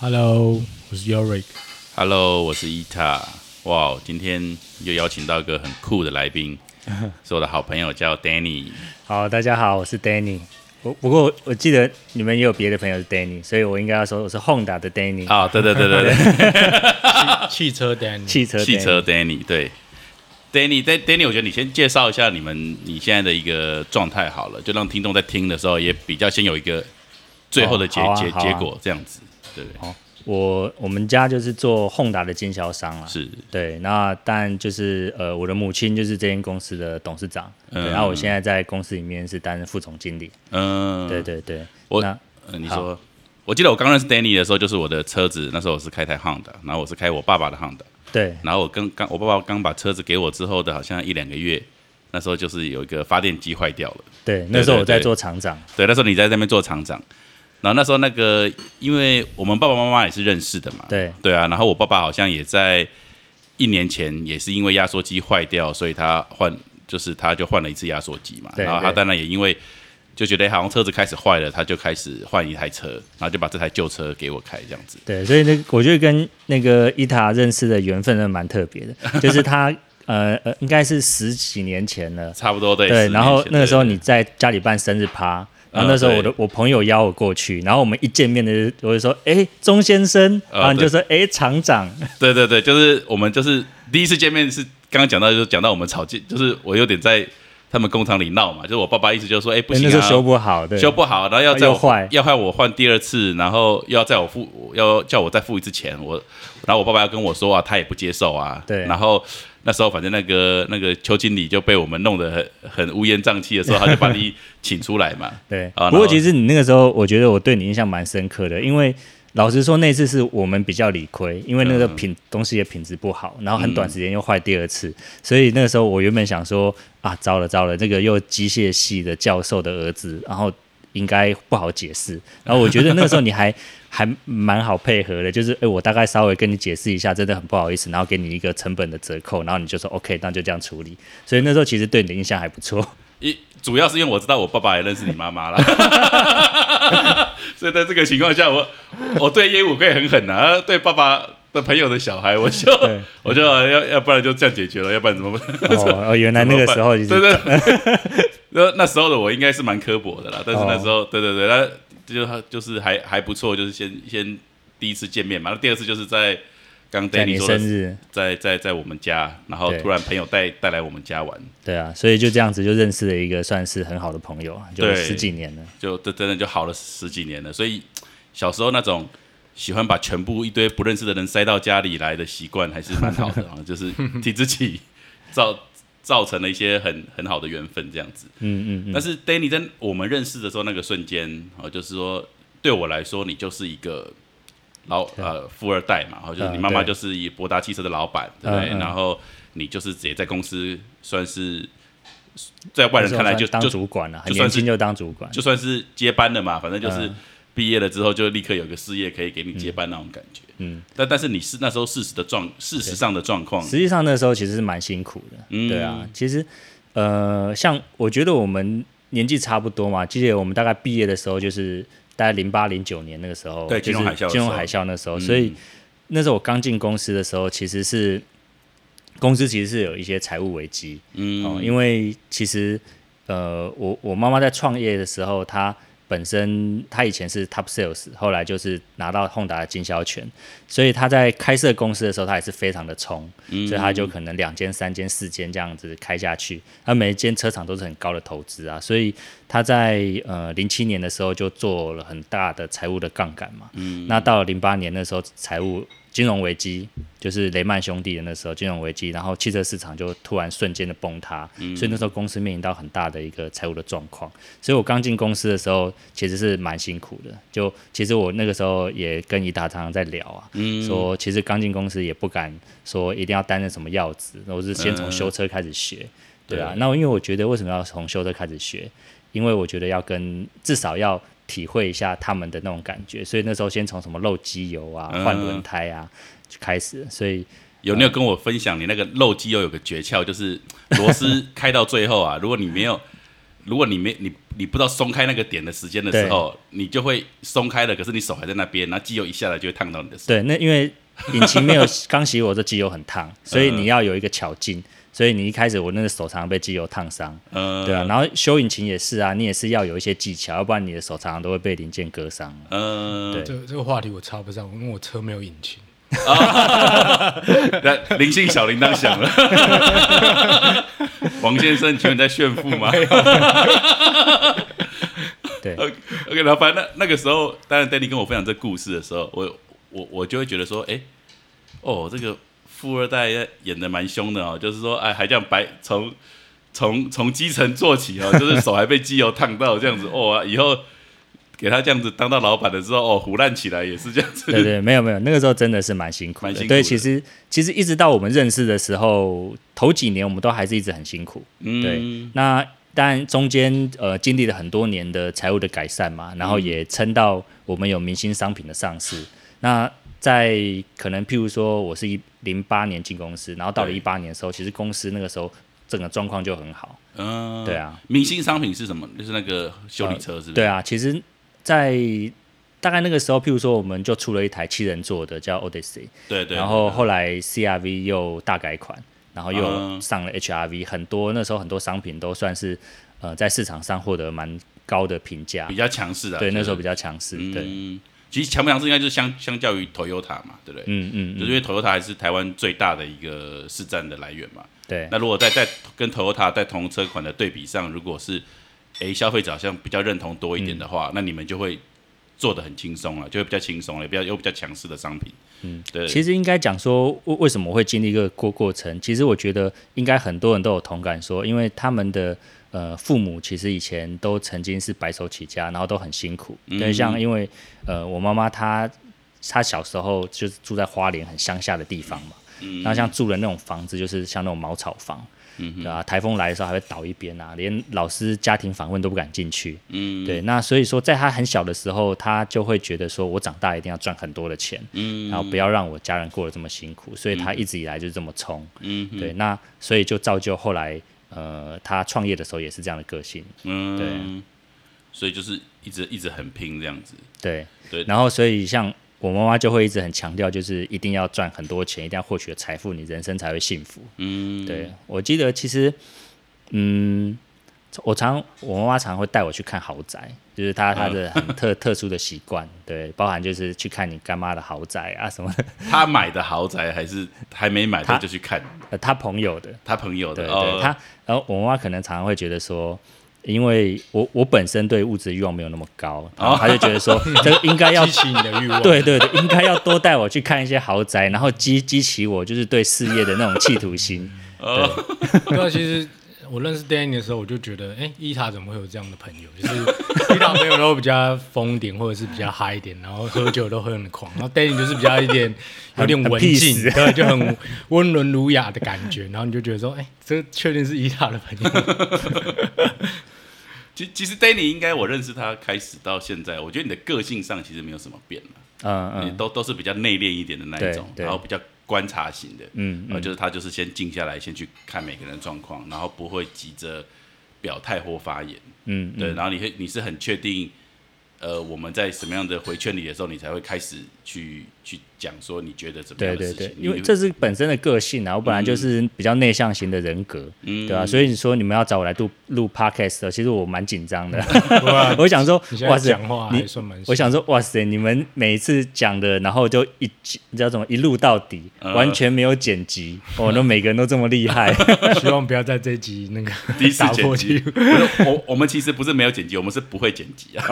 Hello，我是 Yorick。Hello，我是伊塔。哇，今天又邀请到一个很酷的来宾，是我的好朋友，叫 Danny。好，大家好，我是 Danny。我不过我记得你们也有别的朋友是 Danny，所以我应该要说我是 Honda 的 Danny，、啊、对对对对对，汽车 Dan，汽车 Danny 汽车 Danny，对，Danny，但 Danny，我觉得你先介绍一下你们你现在的一个状态好了，就让听众在听的时候也比较先有一个最后的结、结结果这样子，对不对？我我们家就是做 Honda 的经销商啊。是，对，那但就是呃，我的母亲就是这间公司的董事长，嗯然后我现在在公司里面是担任副总经理。嗯，对对对，我那呃，你说，我记得我刚认识 Danny 的时候，就是我的车子，那时候我是开台 Honda，然后我是开我爸爸的 Honda。对然后我刚刚我爸爸刚把车子给我之后的，好像一两个月，那时候就是有一个发电机坏掉了。对，那时候我在做厂长。对，那时候你在那边做厂长，然后那时候那个，因为我们爸爸妈妈也是认识的嘛，对。对啊，然后我爸爸好像也在一年前也是因为压缩机坏掉，所以他换就是他就换了一次压缩机嘛，然后他对。当然也因为就觉得好像车子开始坏了，他就开始换一台车，然后就把这台旧车给我开这样子。对，所以那我觉得跟那个伊塔认识的缘分真的蛮特别的，就是他呃呃，应该是十几年前了。差不多对，对，然后那个时候你在家里办生日趴，然后嗯那时候我的对。我朋友邀我过去，然后我们一见面的我就说，哎，钟先生，呃然后你就说，哎，厂长，对对对，就是我们就是第一次见面是刚刚讲到，就是讲到我们吵架，就是我有点在他们工厂里闹嘛，就是我爸爸意思就是说，哎、不行啊，哎那时候修不好，对，修不好，然后要再坏。要换我换第二次，然后又要再我付，要叫我再付一次钱，我，然后我爸爸要跟我说啊，他也不接受啊，对。然后那时候反正那个那个邱经理就被我们弄得很很乌烟瘴气的时候，他就把你请出来嘛，对。啊不过其实你那个时候，我觉得我对你印象蛮深刻的，因为老实说那次是我们比较理亏，因为那个嗯品、东西的品质不好，然后很短时间又坏第二次，所以那个时候我原本想说啊，糟了糟了，这个又机械系的教授的儿子，然后应该不好解释。然后我觉得那个时候你还 还蛮好配合的，就是哎，我大概稍微跟你解释一下，真的很不好意思，然后给你一个成本的折扣，然后你就说 OK，那就这样处理。所以那时候其实对你的印象还不错。一主要是因为我知道我爸爸也认识你妈妈啦，所以在这个情况下，我我对业务可以很狠啊，对爸爸的朋友的小孩，我就 我就要要不然就这样解决了，要不然怎么办？哦，哦 原来那个时候就是对对，那那时候的我应该是蛮刻薄的啦，但是那时候、对对对，那就就是还还不错，就是先先第一次见面嘛，那第二次就是在刚在 Danny 你说的，生日，在在在我们家，然后突然朋友带带来我们家玩，对啊，所以就这样子就认识了一个算是很好的朋友，就十几年了。就这真的就好了十几年了，所以小时候那种喜欢把全部一堆不认识的人塞到家里来的习惯还是蛮好的啊，就是替自己造造成了一些很很好的缘分这样子。嗯嗯嗯，但是 Danny 在我们认识的时候那个瞬间，哦，就是说对我来说，你就是一个老呃富二代嘛，哦，就是你嗯妈妈就是以博达汽车的老板，对不对？然后你就是直接在公司算是在外人看来就当就主管了，很就算是年轻就当主管。就算是接班了嘛，反正就是嗯毕业了之后就立刻有个事业可以给你接班那种感觉。嗯，但但是你是那时候事实的状，事实上的状况，实际上那时候其实是蛮辛苦的，嗯。对啊，其实呃，像我觉得我们年纪差不多嘛，记得我们大概毕业的时候就是大概零八零九年那个时候，对金融海啸金融海啸那时候，嗯。所以那时候我刚进公司的时候，其实是公司其实是有一些财务危机，嗯。哦，因为其实呃，我我妈妈在创业的时候，她本身他以前是 top sales，后来就是拿到 Honda 的经销权，所以他在开设公司的时候，他也是非常的冲，嗯。所以他就可能两间、三间、四间这样子开下去，他每一间车厂都是很高的投资啊，所以他在呃零七年的时候就做了很大的财务的杠杆嘛，嗯。那到了零八年的时候财务金融危机，就是雷曼兄弟的那时候金融危机，然后汽车市场就突然瞬间的崩塌，嗯所以那时候公司面临到很大的一个财务的状况。所以我刚进公司的时候其实是蛮辛苦的，就其实我那个时候也跟伊达常常在聊啊，嗯说其实刚进公司也不敢说一定要担任什么要职，我是先从嗯修车开始学，对啊对。那因为我觉得为什么要从修车开始学？因为我觉得要跟至少要体会一下他们的那种感觉，所以那时候先从什么漏机油啊、嗯换轮胎啊就开始，所以有没有跟我分享你那个漏机油有个诀窍，就是螺丝开到最后啊，如果你没有，如果你没你你不知道松开那个点的时间的时候，你就会松开了，可是你手还在那边，然后机油一下来就会烫到你的手。对，那因为引擎没有 刚洗我的机油很烫，所以你要有一个巧劲。所以你一开始我那个手常常被机油烫伤，嗯，对啊。然后修引擎也是啊，你也是要有一些技巧，要不然你的手常常都会被零件割伤。嗯，对这这个话题我插不上，因为我车没有引擎。那灵性小铃铛响了。王先生，请问你在炫富吗？对 OK，然后反正那那个时候，当然 Danny 跟我分享这故事的时候，我我我就会觉得说，哎，哦，这个富二代演的蛮凶的哦，就是说，哎，还这样白从从从基层做起哦，就是手还被机油烫到这样子，哦，以后给他这样子当到老板的时候，哦，胡烂起来也是这样子。对对，没有没有，那个时候真的是蛮辛苦蛮辛苦的其实其实一直到我们认识的时候，头几年我们都还是一直很辛苦。嗯，对，那当然中间呃经历了很多年的财务的改善嘛，然后也撑到我们有明星商品的上市。那在可能譬如说我是一零八年进公司，然后到了一八年的时候，其实公司那个时候整个状况就很好。嗯，对啊，明星商品是什么？就是那个修理车，是不是？对啊，其实，在大概那个时候，譬如说我们就出了一台七人座的叫 Odyssey，对对。然后后来 CRV 又大改款，然后又嗯上了 HRV，、很多那时候很多商品都算是呃在市场上获得蛮高的评价比。较强势的，对，那时候比较较强势。对，嗯，其实强不强势应该就是相相较于 Toyota 嘛，对不对？嗯嗯嗯，就是因为 Toyota 还是台湾最大的一个市占的来源嘛。对那如果在在跟 Toyota 在同车款的对比上，如果是诶消费者好像比较认同多一点的话，那你们就会做的很轻松了，就会比较轻松了，比较有比较强势的商品。嗯，对，其实应该讲说，为为什么会经历一个过过程？其实我觉得应该很多人都有同感说，因为他们的呃父母其实以前都曾经是白手起家，然后都很辛苦。对，像因为呃我妈妈她她小时候就是住在花莲很乡下的地方嘛，那像住的那种房子就是像那种茅草房。对啊，台风来的时候还会倒一边啊，连老师家庭访问都不敢进去。嗯，对，那所以说，在她很小的时候，她就会觉得说，我长大一定要赚很多的钱，嗯，然后不要让我家人过得这么辛苦，所以她一直以来就是这么冲。嗯对，那所以就造就后来，呃，他创业的时候也是这样的个性。嗯，对，所以就是一直一直很拼这样子。对，对然后所以像我妈妈就会一直很强调，就是一定要赚很多钱，一定要获取财富，你人生才会幸福。嗯，对我记得其实，嗯，我常我妈妈常会带我去看豪宅，就是她她的很特特殊的习惯，对，包含就是去看你干妈的豪宅啊什么的，他买的豪宅还是还没买他他就去看呃，她朋友的，她朋友对的，哦对，她，然后我妈妈可能常常会觉得说。因为我我本身对物质欲望没有那么高，然后她就觉得说 这个应该要激起你的欲望。对对对，应该要多带我去看一些豪宅，然后激激起我就是对事业的那种企图心。哦，对 那，其实我认识 Danny 的时候，我就觉得，哎、伊塔怎么会有这样的朋友？就是伊塔朋友都比较疯一点，或者是比较嗨一点，然后喝酒都喝很狂，然后 Danny 就是比较一点有点文静，对，就很温文儒雅的感觉，然后你就觉得说，哎、这确定是伊塔的朋友。其其实 Danny 应该我认识他开始到现在，我觉得你的个性上其实没有什么变了，你嗯。嗯都都是比较内敛一点的那一种，然后比较观察型的，嗯，嗯。呃，就是他就是先静下来，先去看每个人的状况，然后不会急着表态或发言，嗯对，然后你会你是很确定，呃，我们在什么样的回圈里的时候，你才会开始去去讲说你觉得怎么样对对对，的事情，你因为这是本身的个性啊，我本来就是比较内向型的人格，嗯。对吧、所以你说你们要找我来录录 podcast 的，其实我蛮紧张的。啊 我想说哇塞讲，话你还算蛮，我想说，哇塞，你们每一次讲的，然后就一你知道怎么一路到底，嗯。完全没有剪辑，哦，那每个人都这么厉害。希望不要在这一集那个第一次打剪辑破记录，我我们其实不是没有剪辑，我们是不会剪辑啊，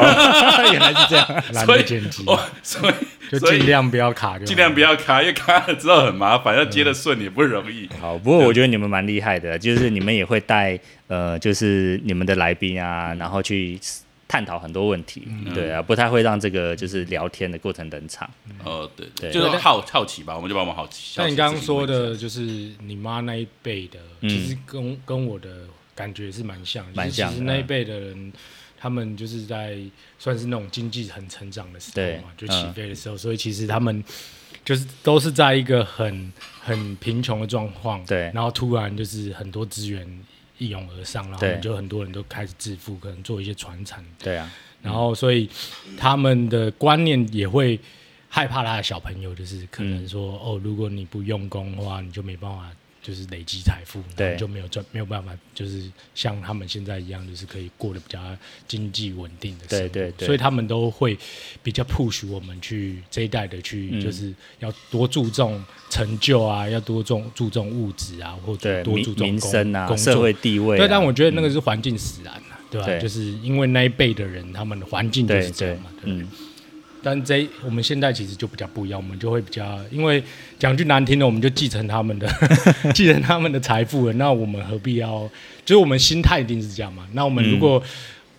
原来是这样，懒得剪辑，哦，所以所以尽量不要卡就，尽量不要卡，因为卡了之后很麻烦，要接的顺也不容易。好，不过我觉得你们蛮厉害的，就是你们也会带呃，就是你们的来宾啊，然后去探讨很多问题，对啊，不太会让这个就是聊天的过程冷场。哦，对对。就是好好奇吧，我们就把我们好奇。像你刚刚说的，就是你妈那一辈的，嗯其实跟跟我的感觉是蛮像，蛮像的就是其实那一辈的人，他们就是在算是那种经济很成长的时候嘛，就起飞的时候，所以其实他们就是都是在一个很很贫穷的状况，对。然后突然就是很多资源。一涌而上，然后就很多人都开始致富，可能做一些传产，对啊，然后所以他们的观念也会害怕他的小朋友，就是可能说、哦，如果你不用功的话，你就没办法就是累积财富，对。就没有赚没有办法，就是像他们现在一样，就是可以过得比较经济稳定的生活。对对对所以他们都会比较 push 我们去这一代的去，嗯。就是要多注重成就啊，要多重注重物质啊，或者多注重工民生啊，工作社会地位啊，对，但我觉得那个是环境使然啊，对吧、对。就是因为那一辈的人，他们的环境就是这样嘛。对？嗯，但这一我们现在其实就比较不一样，我们就会比较，因为讲句难听的，我们就继承他们的 继承他们的财富了，那我们何必要？就是我们心态一定是这样嘛。那我们如果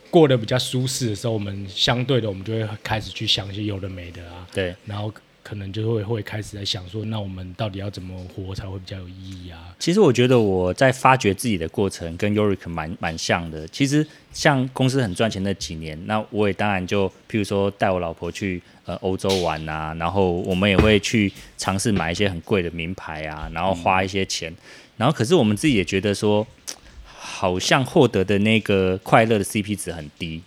过得比较舒适的时候，我们相对的，我们就会开始去想一些有的没的啊，对。然后可能就会会开始在想说，那我们到底要怎么活才会比较有意义啊？其实我觉得我在发掘自己的过程跟 Yorick 蛮蛮像的。其实像公司很赚钱那几年，那我也当然就譬如说带我老婆去呃欧洲玩啊，然后我们也会去尝试买一些很贵的名牌啊，然后花一些钱，然后可是我们自己也觉得说，好像获得的那个快乐的 CP 值很低，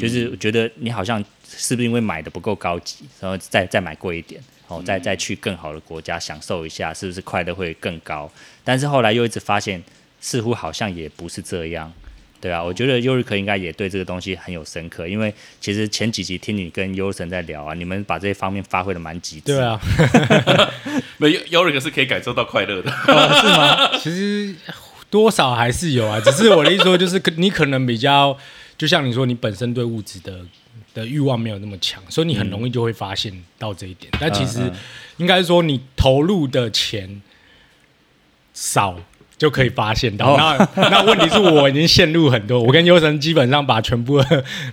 就是觉得你好像是不是因为买的不够高级，然后再再买贵一点，然后，再再去更好的国家享受一下，是不是快乐会更高？但是后来又一直发现，似乎好像也不是这样。对啊，我觉得优瑞克应该也对这个东西很有深刻，因为其实前几集听你跟优神在聊啊，你们把这些方面发挥的蛮极致。对，啊，没有 Yorick 是可以感受到快乐的。是吗？其实多少还是有啊，只是我的意思说，就是可你可能比较，就像你说，你本身对物质的的欲望没有那么强，所以你很容易就会发现到这一点。但其实嗯应该说，你投入的钱少。就可以发现到，哦那那问题是我已经陷入很多，我跟优神基本上把全部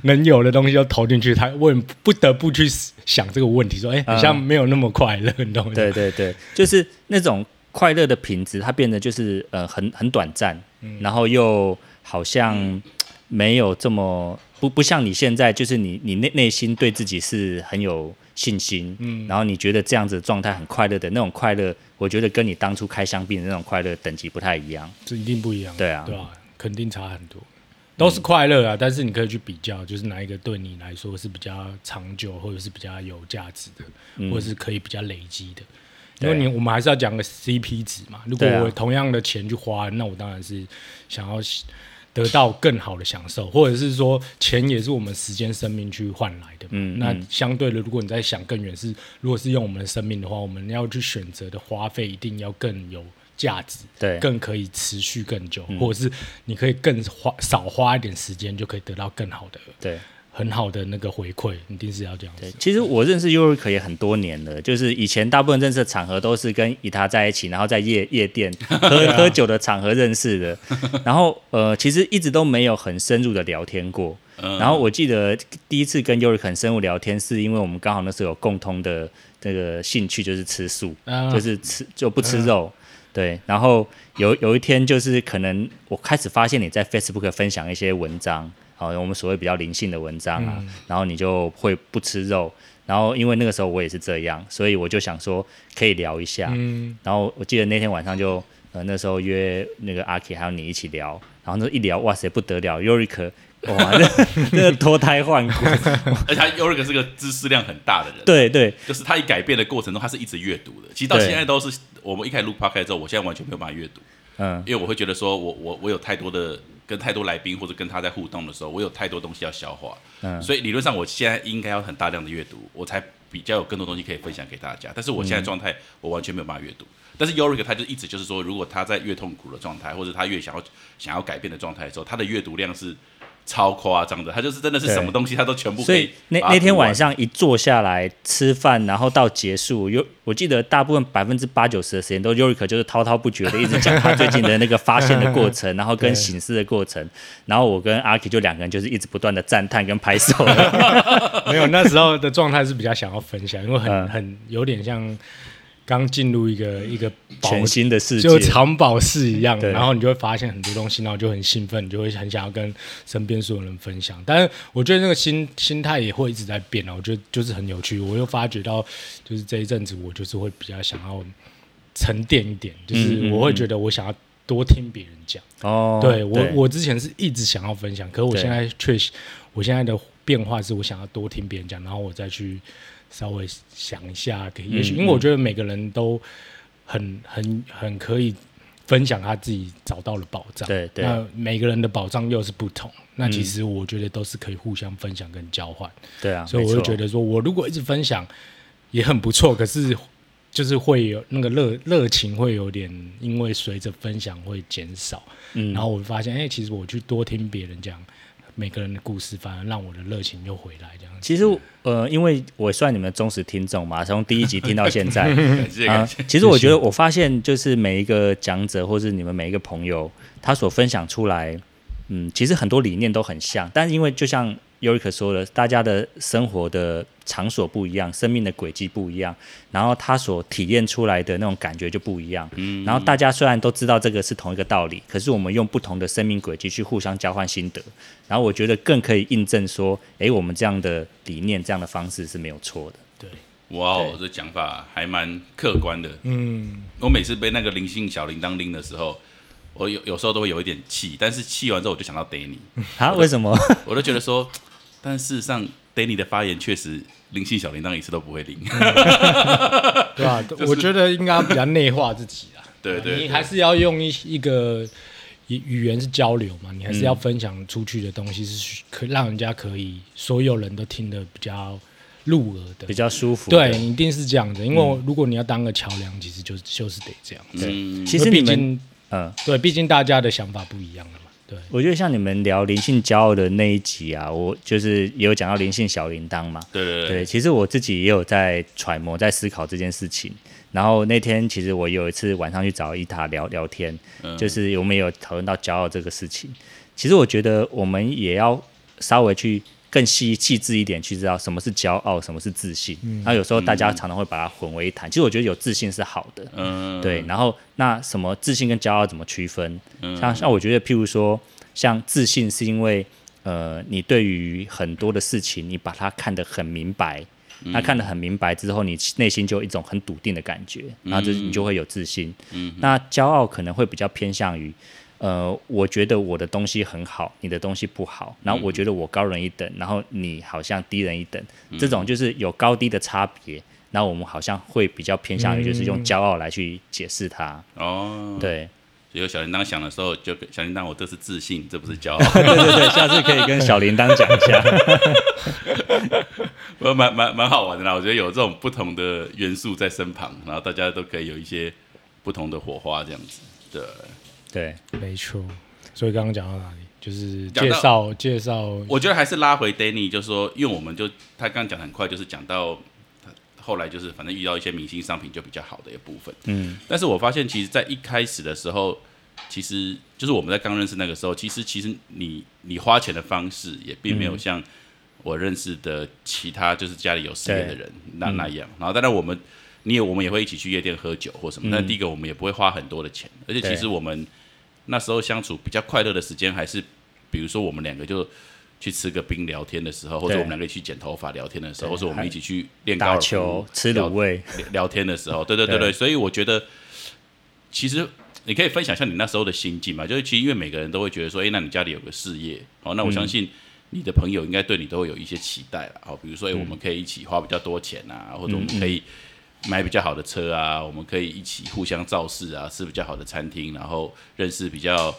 能有的东西都投进去，他问不得不去想这个问题，说，哎、好像没有那么快乐，你懂吗？对对对，就是那种快乐的品质，它变得就是呃很很短暂，然后又好像没有这么不不像你现在，就是你你内内心对自己是很有信心，嗯然后你觉得这样子的状态很快乐的那种快乐，我觉得跟你当初开香槟的那种快乐等级不太一样。这一定不一样，对啊对啊，肯定差很多，都是快乐啊，但是你可以去比较，就是哪一个对你来说是比较长久，或者是比较有价值的，嗯或者是可以比较累积的。因为你我们还是要讲个 CP 值嘛，如果我同样的钱去花，那我当然是想要得到更好的享受，或者是说钱也是我们时间、生命去换来的嗯。那相对的，如果你在想更远是，如果是用我们的生命的话，我们要去选择的花费一定要更有价值。对，更可以持续更久，嗯或者是你可以更花少花一点时间，就可以得到更好的、对。很好的那个回馈，一定是要这样子。，对其实我认识 Yurick 也很多年了，就是以前大部分认识的场合都是跟以他在一起，然后在夜夜店喝、喝酒的场合认识的。然后呃，其实一直都没有很深入的聊天过。嗯然后我记得第一次跟 Yurick 很深入聊天，是因为我们刚好那时候有共通的那个兴趣，就是吃素，啊就是吃就不吃肉。对，然后有有一天就是可能我开始发现你在 Facebook 分享一些文章，好、我们所谓比较灵性的文章啊，然后你就会不吃肉，然后因为那个时候我也是这样，所以我就想说可以聊一下，嗯，然后我记得那天晚上就呃那时候约那个阿 K 还有你一起聊，然后那一聊哇塞不得了，Yorick 哇那那个脱胎换骨，而且他 Yorick 是个知识量很大的人，对对。就是他一改变的过程中，他是一直阅读的。其实到现在都是我们一开始录 podcast 之后，我现在完全没有办法阅读，嗯。因为我会觉得说我我我有太多的跟太多来宾或者跟他在互动的时候，我有太多东西要消化，嗯所以理论上我现在应该要很大量的阅读，我才比较有更多东西可以分享给大家。但是我现在状态，我完全没有办法阅读。但是 Yorick 他就一直就是说，如果他在越痛苦的状态，或者他越想要想要改变的状态的时候，他的阅读量是超夸张的，他就是真的是什么东西他都全部可所以那那天晚上一坐下来吃饭，然后到结束，有我记得大部分百分之八九十的时间都 Yorick 就是滔滔不绝的一直讲他最近的那个发现的过程，然后跟醒思的过程，然后我跟阿 K 就两个人就是一直不断的赞叹跟拍手。没有，那时候的状态是比较想要分享，因为很、嗯。很有点像刚进入一个一个宝全新的世界就，藏宝室一样，然后你就会发现很多东西，然后就很兴奋，你就会很想要跟身边所有人分享。但是我觉得那个心心态也会一直在变啊，我觉得就是很有趣。我又发觉到，就是这一阵子我就是会比较想要沉淀一点，就是我会觉得我想要多听别人讲。哦，对我，我之前是一直想要分享，可是我现在确实，我现在的变化是我想要多听别人讲，然后我再去稍微想一下，给也许嗯因为我觉得每个人都很很很可以分享他自己找到了宝藏，对对。那每个人的宝藏又是不同，那其嗯实我觉得都是可以互相分享跟交换，对啊，所以我就觉得说，我如果一直分享也很不错，可是。就是会有那个热热情会有点，因为随着分享会减少，嗯，然后我发现，哎、其实我去多听别人讲每个人的故事，反而让我的热情又回来，这样子。其实呃，因为我算你们的忠实听众嘛，从第一集听到现在，感谢啊感谢。，其实我觉得我发现，就是每一个讲者或是你们每一个朋友，他所分享出来，嗯，其实很多理念都很像，但是因为就像尤里克说了，大家的生活的场所不一样，生命的轨迹不一样，然后他所体验出来的那种感觉就不一样。嗯，然后大家虽然都知道这个是同一个道理，可是我们用不同的生命轨迹去互相交换心得，然后我觉得更可以印证说，哎，我们这样的理念、这样的方式是没有错的。对，哇哦，这讲法还蛮客观的。嗯，我每次被那个灵性小铃铛拎的时候，我有有时候都会有一点气，但是气完之后我就想到 Danny，啊？为什么？我都觉得说，但事实上 Danny 的发言确实灵性小铃铛一次都不会铃。对吧、我觉得应该比较内化自己啊。对你还是要用一一个语语言是交流嘛，你还是要分享出去的东西是可让人家可以所有人都听得比较入耳的比。较舒服的。对，一定是这样的，因为如果你要当个桥梁，其实就就是得这样。对嗯，其实你们嗯，对，毕竟大家的想法不一样了嘛。对，我觉得像你们聊灵性骄傲的那一集啊，我就是也有讲到灵性小铃铛嘛。对对对，其实我自己也有在揣摩、在思考这件事情。然后那天其实我有一次晚上去找伊塔聊聊天，嗯就是我们有讨论到骄傲这个事情。其实我觉得我们也要稍微去更细细致一点，去知道什么是骄傲，什么是自信。然后有时候大家常常会把它混为一谈。其实我觉得有自信是好的，嗯，对，然后那什么自信跟骄傲怎么区分？嗯像像我觉得，譬如说，像自信是因为呃，你对于很多的事情，你把它看得很明白，嗯那看得很明白之后，你内心就有一种很笃定的感觉，然后就是你就会有自信。嗯那骄傲可能会比较偏向于。呃，我觉得我的东西很好，你的东西不好，然后我觉得我高人一等，然后你好像低人一等，这种就是有高低的差别。然后我们好像会比较偏向于就是用骄傲来去解释它，哦，，对，所以有小铃铛响的时候，就跟小铃铛，我这是自信，这不是骄傲。对对对，下次可以跟小铃铛讲一下。我蛮蛮蛮好玩的啦，我觉得有这种不同的元素在身旁，然后大家都可以有一些不同的火花，这样子。对，对，没错。所以刚刚讲到哪里？就是介绍介绍，我觉得还是拉回 Danny，就是说，因为我们就他刚刚讲得很快，就是讲到后来就是反正遇到一些明星商品就比较好的一部分。嗯，但是我发现，其实，在一开始的时候，其实就是我们在刚认识那个时候，其实其实你你花钱的方式也并没有像我认识的其他就是家里有事业的人那那样。然后，当然我们你也我们也会一起去夜店喝酒或什么，那第一个我们也不会花很多的钱，而且其实我们那时候相处比较快乐的时间，还是比如说我们两个就。去吃个冰聊天的时候，或者我们两个一起剪头发聊天的时候，或者我们一起去练高打尔夫球、吃卤味，聊聊天的时候，对对对对。对，所以我觉得其实你可以分享一下你那时候的心境嘛，就是其实因为每个人都会觉得说，哎，那你家里有个事业，哦，那我相信你的朋友应该对你都会有一些期待了，哦，比如说，哎，我们可以一起花比较多钱啊，或者我们可以买比较好的车啊，我们可以一起互相造势啊，吃比较好的餐厅，然后认识比较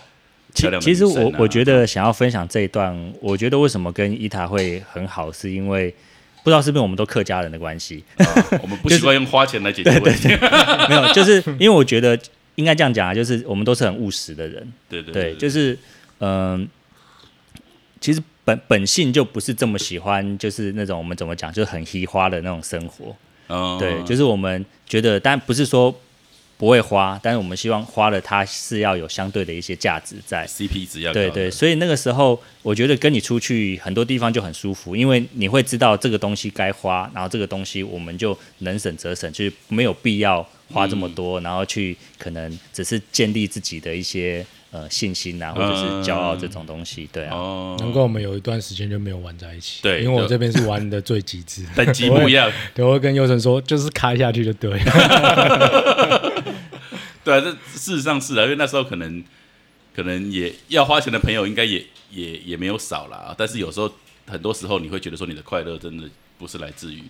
漂亮的其实我我觉得想要分享这一段，我觉得为什么跟伊塔会很好，是因为不知道是不是我们都客家人的关系，啊我们不习惯用花钱来解决问题，没有，就是因为我觉得应该这样讲啊，就是我们都是很务实的人，对对对，就是嗯、其实本本性就不是这么喜欢，就是那种我们怎么讲，就是很稀花的那种生活。嗯对，就是我们觉得，但不是说不会花，但是我们希望花了它是要有相对的一些价值在。CP 值要对对，所以那个时候我觉得跟你出去很多地方就很舒服，因为你会知道这个东西该花，然后这个东西我们就能省则省，就是没有必要花这么多，然后去可能只是建立自己的一些呃信心啊，或者是骄傲这种东西。对啊，哦，难怪我们有一段时间就没有玩在一起。对因为我这边是玩的最极致。等级不一样。对，我会跟优晨说，就是开下去就对。对啊，这事实上是啊，因为那时候可能可能也要花钱的朋友应该也也也没有少啦，但是有时候很多时候你会觉得说你的快乐真的不是来自于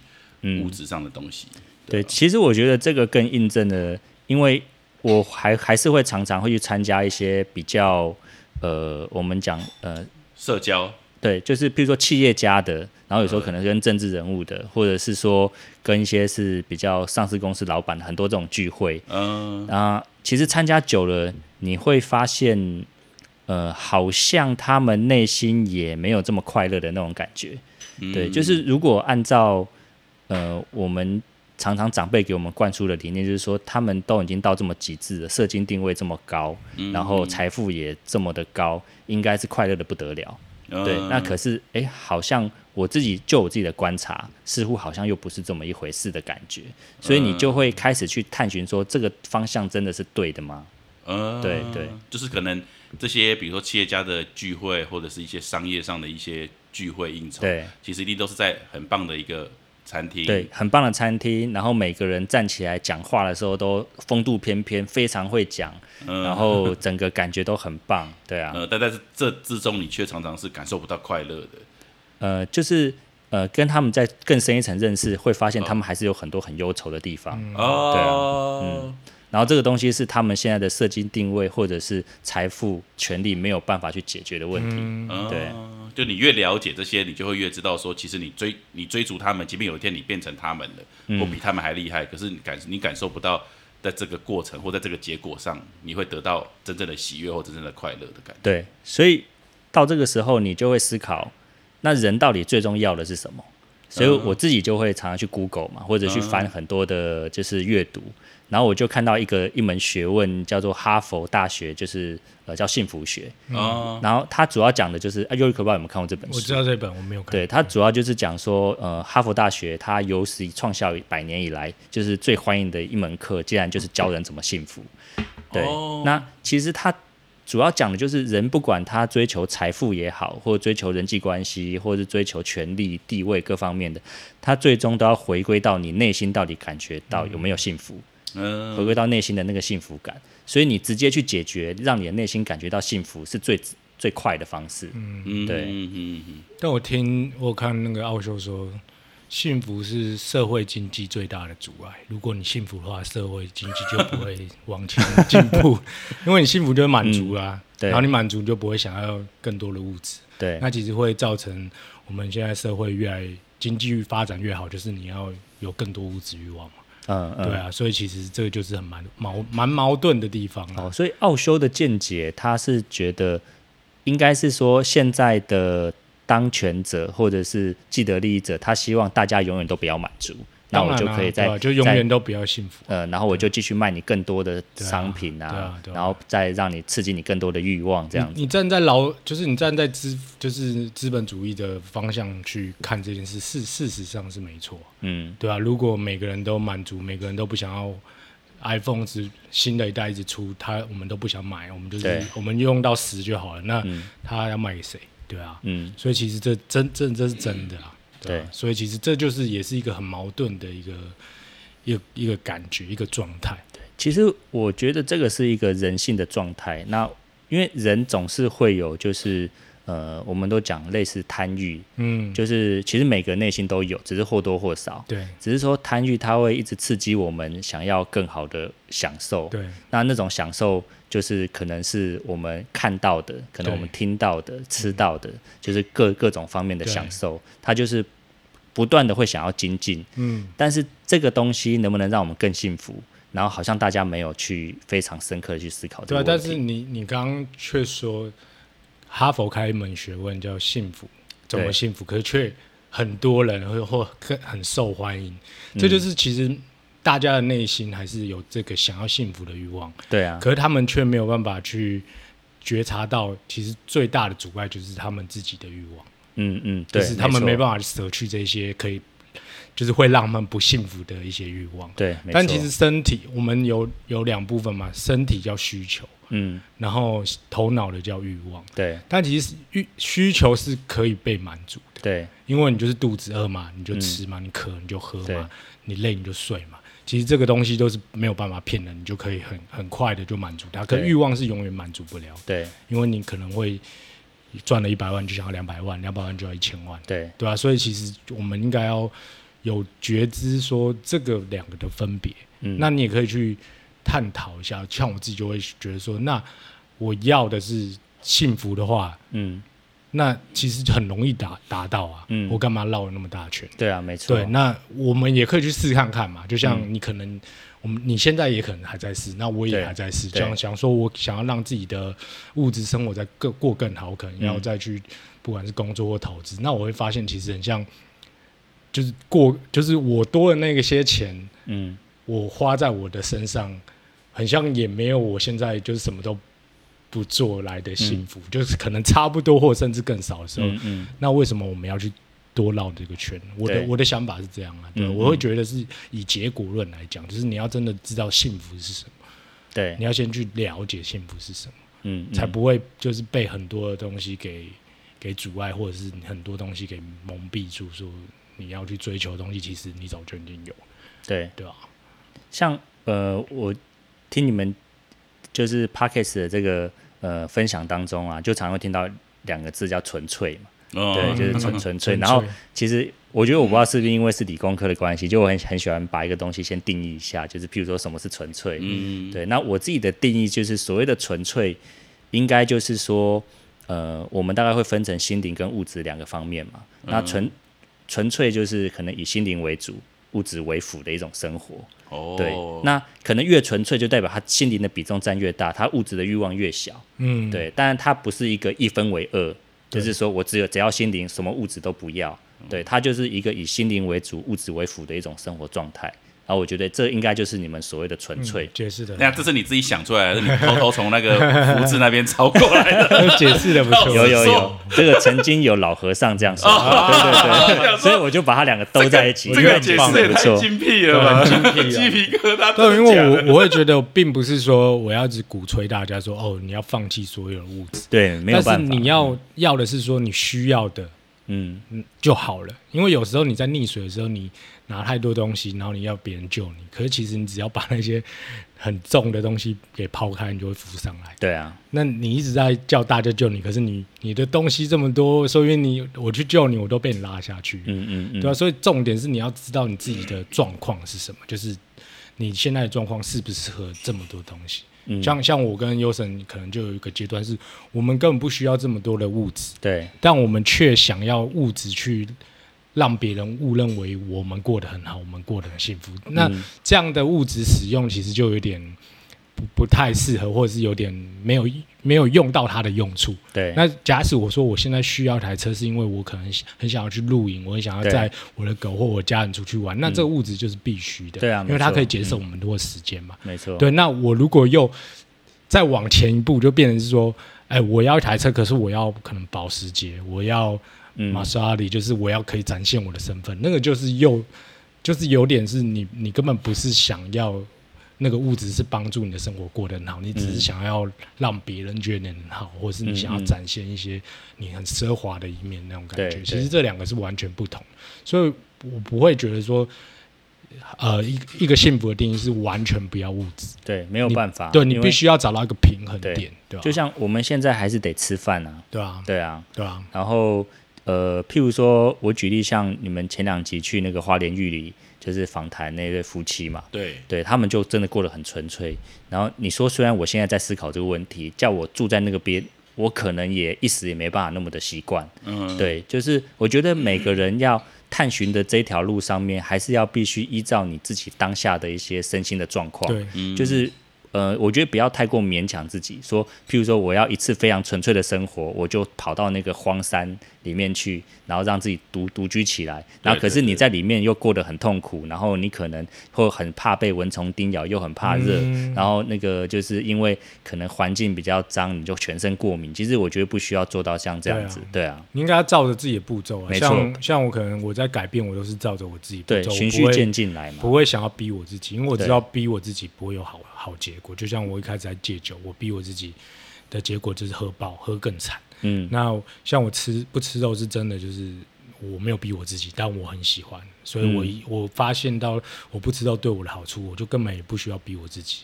物质上的东西。对，其实我觉得这个更印证了，因为我还还是会常常会去参加一些比较呃，我们讲呃，社交，对，就是比如说企业家的，然后有时候可能跟政治人物的，或者是说跟一些是比较上市公司老板的很多这种聚会，嗯，啊，其实参加久了，你会发现，呃，好像他们内心也没有这么快乐的那种感觉。对，就是如果按照呃我们常常长辈给我们灌输的理念，就是说他们都已经到这么极致了，社经定位这么高，然后财富也这么的高，应该是快乐的不得了。对，那可是哎，好像我自己就我自己的观察，似乎好像又不是这么一回事的感觉，所以你就会开始去探寻说，这个方向真的是对的吗？嗯，对对，就是可能这些比如说企业家的聚会，或者是一些商业上的一些聚会应酬，对，其实一定都是在很棒的一个餐厅，对，很棒的餐厅，然后每个人站起来讲话的时候都风度翩翩，非常会讲，然后整个感觉都很棒，对啊，呃，但但是这之中你却常常是感受不到快乐的，呃，就是呃，跟他们在更深一层认识，会发现他们还是有很多很忧愁的地方，哦，对嗯然后这个东西是他们现在的社经定位或者是财富、权利没有办法去解决的问题。嗯对，就你越了解这些，你就会越知道说，其实你追你追逐他们，即便有一天你变成他们了，或比他们还厉害，可是你感你感受不到，在这个过程或在这个结果上，你会得到真正的喜悦或真正的快乐的感觉。对，所以到这个时候，你就会思考，那人到底最重要的是什么？所以我自己就会常常去 Google 嘛，或者去翻很多的，就是阅读，然后我就看到一个一门学问叫做哈佛大学，就是呃叫幸福学，哦，然后它主要讲的就是啊，尤里可不知道有没有看过这本书我知？道这本我没有看。对，它主要就是讲说，呃，哈佛大学它有史以创校百年以来，就是最欢迎的一门课，竟然就是教人怎么幸福。对，哦那其实它主要讲的就是人不管他追求财富也好，或者追求人际关系，或者是追求权力、地位各方面的，他最终都要回归到你内心到底感觉到有没有幸福，嗯回归到内心的那个幸福感。所以你直接去解决，让你的内心感觉到幸福，是最最快的方式。嗯对嗯嗯嗯但我听我看那个奥修说，幸福是社会经济最大的阻碍。如果你幸福的话，社会经济就不会往前进步，因为你幸福就会满足啊，对然后你满足就不会想要更多的物质，对那其实会造成我们现在社会越来经济发展越好，就是你要有更多物质欲望嘛。嗯嗯，对啊，所以其实这个就是很蛮矛蛮矛盾的地方啊。哦，所以奥修的见解，他是觉得应该是说现在的当权者或者是既得利益者，他希望大家永远都不要满足，那我就可以在、就永在远都不要幸福。呃，然后我就继续卖你更多的商品对啊然后再让你刺激你更多的欲望，这样子。你你站在劳，就是你站在资，就是资本主义的方向去看这件事，事事实上是没错，嗯，对啊，如果每个人都满足，每个人都不想要 iPhone 是新的一代一直出，他我们都不想买，我们就是我们用到十就好了，那嗯。他要卖给谁？对啊，嗯，所以其实这真真这是真的啊，对所以其实这就是也是一个很矛盾的一个一个一个感觉，一个状态。对其实我觉得这个是一个人性的状态。那因为人总是会有，就是呃，我们都讲类似贪欲，嗯，就是其实每个人内心都有，只是或多或少。对。只是说贪欲它会一直刺激我们想要更好的享受，对。那那种享受就是可能是我们看到的，可能我们听到的、吃到的，就是各各种方面的享受，它就是不断的会想要精进，嗯，但是这个东西能不能让我们更幸福？然后好像大家没有去非常深刻的去思考这个问题。但是你你刚刚却说哈佛开一门学问叫幸福，怎么幸福？可是却很多人或或很很受欢迎，嗯。这就是其实大家的内心还是有这个想要幸福的欲望，对啊，可是他们却没有办法去觉察到，其实最大的阻碍就是他们自己的欲望，嗯嗯，对，就是他们没法，办法舍去这些可以，就是会让他们不幸福的一些欲望。对，但其实身体，我们有有两部分嘛，身体叫需求，嗯，然后头脑的叫欲望。对。但其实欲需求是可以被满足的，对。因为你就是肚子饿嘛，你就吃嘛，你渴你就喝嘛，你累你就睡嘛。其实这个东西都是没有办法骗人，你就可以很很快的就满足它。可欲望是永远满足不了的，对。因为你可能会赚了一百万就想要两百万，两百万就要一千万，对。对啊、所以其实我们应该要有觉知，说这个两个的分别。嗯那你也可以去探讨一下，像我自己就会觉得说，那我要的是幸福的话，嗯那其实很容易达达到啊。嗯我干嘛绕了那么大圈？对啊，没错，对，那我们也可以去试看看嘛。就像嗯你可能，我们你现在也可能还在试，那我也还在试。对想想说，我想要让自己的物质生活在更过更好，我可能要嗯再去，不管是工作或投资，那我会发现其实很像，就是过，就是我多了那个些钱，嗯。我花在我的身上，很像也没有我现在就是什么都不做来的幸福，就是可能差不多或甚至更少的时候，嗯嗯。那为什么我们要去多绕这个圈？我的我的想法是这样啊，对，嗯我会觉得是以结果论来讲，就是你要真的知道幸福是什么，对。你，要先去了解幸福是什么，嗯才不会就是被很多的东西给给阻碍，或者是很多东西给蒙蔽住，说你要去追求的东西，其实你早就已经有，对。对啊？像呃，我听你们就是 Podcast 的这个呃分享当中啊，就常会听到两个字叫纯粹嘛，哦对，就是嗯纯 纯粹。然后其实我觉得我不知道是不是因为是理工科的关系，就我很很喜欢把一个东西先定义一下，就是譬如说什么是纯粹，嗯，对，那我自己的定义就是所谓的纯粹，应该就是说，呃，我们大概会分成心灵跟物质两个方面嘛。那纯纯粹就是可能以心灵为主，物质为辅的一种生活。哦，对，那可能越纯粹就代表他心灵的比重占越大，他物质的欲望越小。嗯，对，当然他不是一个一分为二，就是说我只有只要心灵，什么物质都不要。对，他就是一个以心灵为主、物质为辅的一种生活状态。然后我觉得这应该就是你们所谓的纯粹嗯。解释的，那这是你自己想出来的，是你偷偷从那个福字那边抄过来的。解释的不错，有有有，这个曾经有老和尚这样说，哦对对对，所以我就把他两个兜在一起，这个解释也太精辟了吧，精辟啊 鸡皮疙瘩。对，因为我我会觉得，并不是说我要只鼓吹大家说哦，你要放弃所有的物质，对，没有但是办法，你要要的是说你需要的嗯，嗯就好了。因为有时候你在溺水的时候，你拿太多东西，然后你要别人救你，可是其实你只要把那些很重的东西给抛开，你就会浮上来。对啊，那你一直在叫大家救你，可是你你的东西这么多，所以你我去救你，我都被你拉下去。嗯嗯嗯，对啊，所以重点是你要知道你自己的状况是什么，就是你现在的状况适不适合这么多东西。嗯。像像我跟优神可能就有一个阶段是，我们根本不需要这么多的物质，对。但我们却想要物质去让别人误认为我们过得很好，我们过得很幸福。那嗯。这样的物质使用其实就有点不不太适合，或者是有点没有没有用到它的用处。对，那假使我说我现在需要一台车，是因为我可能很想要去露营，我很想要对载我的狗或我家人出去玩，那这个物质就是必须的，对啊因为它可以节省我们很多的时间嘛。没错，对，那我如果又再往前一步，就变成是说，哎，我要一台车，可是我要可能保时捷，我要嗯玛莎拉蒂，就是我要可以展现我的身份，那个就是又就是有点是你你根本不是想要。那个物质是帮助你的生活过得很好，你只是嗯。想要让别人觉得你很好，或者是你想要展现一些你很奢华的一面那种感觉。其实对。这两个是完全不同，所以我不会觉得说，呃，一一个幸福的定义是完全不要物质，对，没有办法，对你必须要找到一个平衡对点，对吧？就像我们现在还是得吃饭啊，对啊，对啊，对啊，然后呃，譬如说我举例，像你们前两集去那个花莲玉里，就是访谈那对夫妻嘛，对，对他们就真的过得很纯粹。然后你说，虽然我现在在思考这个问题，叫我住在那个边，我可能也一时也没办法那么的习惯。嗯，对，就是我觉得每个人要探寻的这条路上面，还是要必须依照你自己当下的一些身心的状况。对，嗯就是呃，我觉得不要太过勉强自己，说，譬如说我要一次非常纯粹的生活，我就跑到那个荒山里面去，然后让自己独独居起来，然后可是你在里面又过得很痛苦，然后你可能会很怕被蚊虫叮咬，又很怕热，嗯然后那个就是因为可能环境比较脏，你就全身过敏。其实我觉得不需要做到像这样子，对啊，你应该照着自己的步骤啊。没错像像我可能我在改变，我都是照着我自己步对，骤，循序渐进来嘛，不会想要逼我自己，因为我知道逼我自己不会有好好结果。就像我一开始在戒酒，我逼我自己的结果就是喝爆，喝更惨。嗯，那像我吃不吃肉是真的，就是我没有逼我自己，但我很喜欢，所以我一、我发现到我不吃肉对我的好处，我就根本也不需要逼我自己。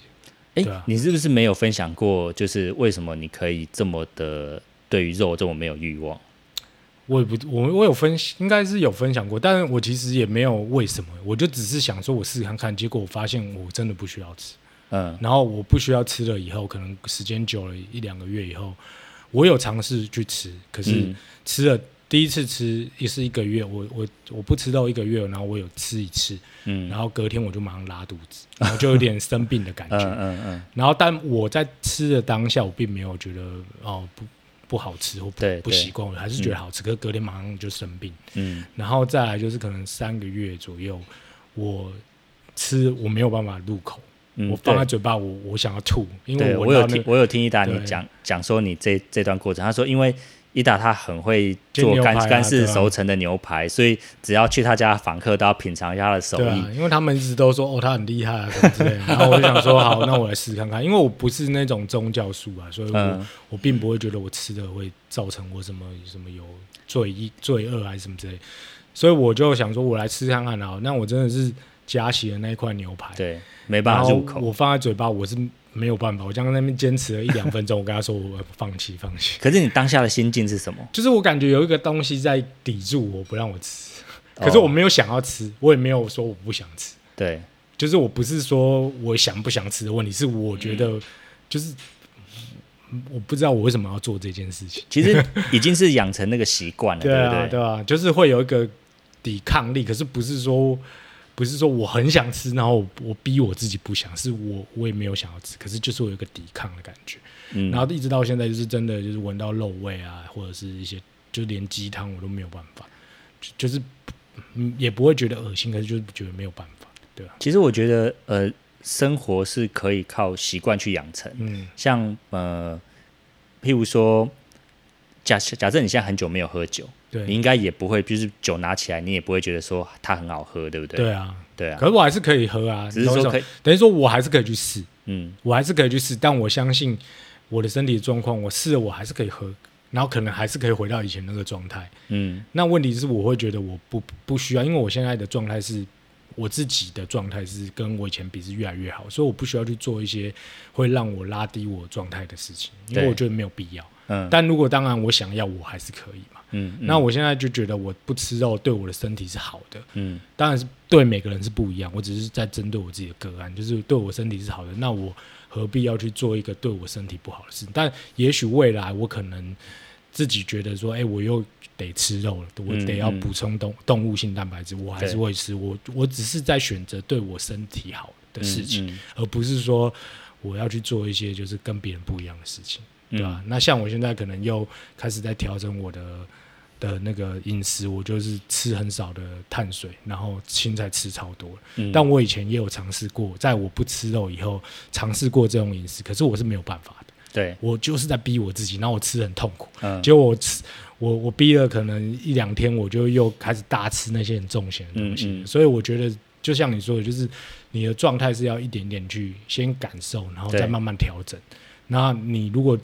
哎、你是不是没有分享过，就是为什么你可以这么的对于肉这么没有欲望？我也不，我我有分，应该是有分享过，但是我其实也没有为什么，我就只是想说我试试看看，结果我发现我真的不需要吃，嗯。然后我不需要吃了以后，可能时间久了一两个月以后，我有尝试去吃，可是嗯。吃了第一次吃也是一个月，我我我不吃到一个月，然后我有吃一次，嗯。然后隔天我就马上拉肚子，然后就有点生病的感觉，嗯嗯嗯，然后但我在吃的当下，我并没有觉得哦不不好吃或不不习惯，我还是觉得好吃，可是隔天马上就生病。嗯。然后再来就是可能三个月左右，我吃我没有办法入口，嗯，我放在嘴巴我我想要吐，因为我有听我有听伊达你讲讲说你这这段过程，他说因为伊达他很会做干啊干式熟成的牛排，所以只要去他家访客都要品尝一下他的手艺。啊，因为他们一直都说哦他很厉害啊什么之类的，然后我就想说好，那我来试试看看，因为我不是那种宗教素啊，所以我、嗯。我并不会觉得我吃的会造成我什么什么有罪意罪恶还是什么之类，所以我就想说我来吃看看啊，那我真的是夹起的那一块牛排，对，没办法入口。我放在嘴巴我是没有办法，我刚刚那边坚持了一两分钟，我跟他说我放弃放弃。可是你当下的心境是什么？就是我感觉有一个东西在抵住我，不让我吃。哦可是我没有想要吃，我也没有说我不想吃。对，就是我不是说我想不想吃的问题，是我觉得就是嗯我不知道我为什么要做这件事情。其实已经是养成那个习惯了，对啊，不对？对啊，就是会有一个抵抗力，可是不是说不是说我很想吃，然后我我逼我自己不想，是我我也没有想要吃，可是就是我有一个抵抗的感觉。嗯，然后一直到现在，就是真的就是闻到肉味啊，或者是一些就连鸡汤我都没有办法，就就是嗯也不会觉得恶心，可是就是觉得没有办法，对啊，其实我觉得呃，生活是可以靠习惯去养成。嗯像呃，譬如说，假假设你现在很久没有喝酒，你应该也不会，就是酒拿起来，你也不会觉得说它很好喝，对不对？对啊，对啊，可是我还是可以喝啊，只是说可以，等于说我还是可以去试，嗯我还是可以去试，但我相信我的身体状况，我试了我还是可以喝，然后可能还是可以回到以前那个状态。嗯那问题是，我会觉得我不不需要，因为我现在的状态是我自己的状态是跟我以前比是越来越好，所以我不需要去做一些会让我拉低我状态的事情，因为我觉得没有必要。嗯但如果当然我想要，我还是可以嘛。嗯，嗯。那我现在就觉得我不吃肉对我的身体是好的，嗯。当然是对每个人是不一样，我只是在针对我自己的个案，就是对我身体是好的，那我何必要去做一个对我身体不好的事？但也许未来我可能自己觉得说，哎、我又得吃肉了，我嗯得要嗯补充动动物性蛋白质，我还是会吃，我我只是在选择对我身体好的事情，而不是说我要去做一些就是跟别人不一样的事情。对吧、嗯那像我现在可能又开始在调整我的的那个饮食，我就是吃很少的碳水，然后青菜吃超多。嗯但我以前也有尝试过，在我不吃肉以后尝试过这种饮食，可是我是没有办法的，对，我就是在逼我自己，然后我吃很痛苦。嗯结果我吃我我逼了可能一两天，我就又开始大吃那些很重咸的东西。嗯嗯所以我觉得，就像你说的，就是你的状态是要一点点去先感受，然后再慢慢调整。那你如果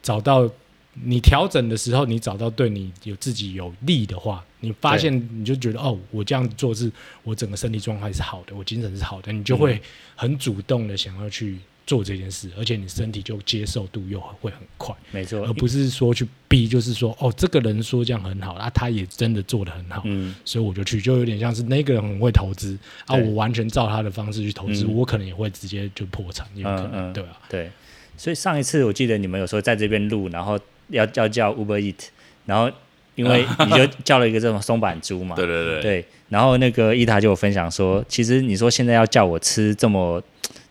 找到你调整的时候，你找到对你有自己有利的话，你发现你就觉得哦，我这样做是我整个身体状态是好的，我精神是好的，你就会很主动的想要去做这件事，而且你身体就接受度又会很快。没错，而不是说去逼，就是说哦，这个人说这样很好啊，他也真的做的很好，嗯。所以我就去，就有点像是那个人很会投资啊，我完全照他的方式去投资，嗯。我可能也会直接就破产，也有可能，嗯嗯。对啊，对，所以上一次我记得你们有时候在这边录，然后要要叫 Uber Eat，然后因为 你就叫了一个这种松板猪嘛，对对对，对，然后那个伊塔就有分享说，其实你说现在要叫我吃这么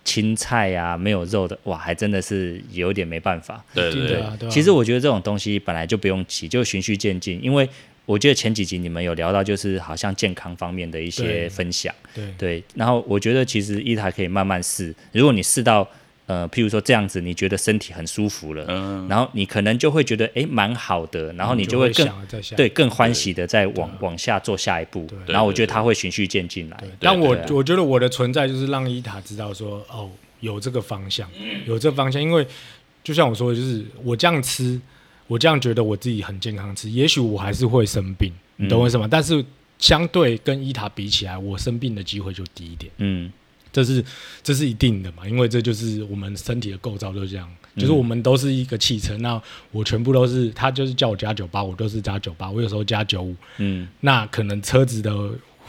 青菜啊，没有肉的，哇，还真的是有点没办法。对对对，对啊，对啊。其实我觉得这种东西本来就不用急，就循序渐进，因为我觉得前几集你们有聊到，就是好像健康方面的一些分享，对对，然后我觉得其实伊塔可以慢慢试，如果你试到呃，譬如说这样子，你觉得身体很舒服了，嗯，然后你可能就会觉得哎蛮好的，然后你就会更对更欢喜的再往往下做下一步，对然后我觉得对。他会循序渐进来对，，但我我觉得我的存在就是让伊塔知道说，哦，有这个方向，有这个方向，因为就像我说的，就是我这样吃，我这样觉得我自己很健康吃，也许我还是会生病，你懂我意思吗？但是相对跟伊塔比起来，我生病的机会就低一点，嗯这是这是一定的嘛，因为这就是我们身体的构造就是这样，就是我们都是一个汽车，那我全部都是他就是叫我加九八，我都是加九八，我有时候加九五，嗯那可能车子的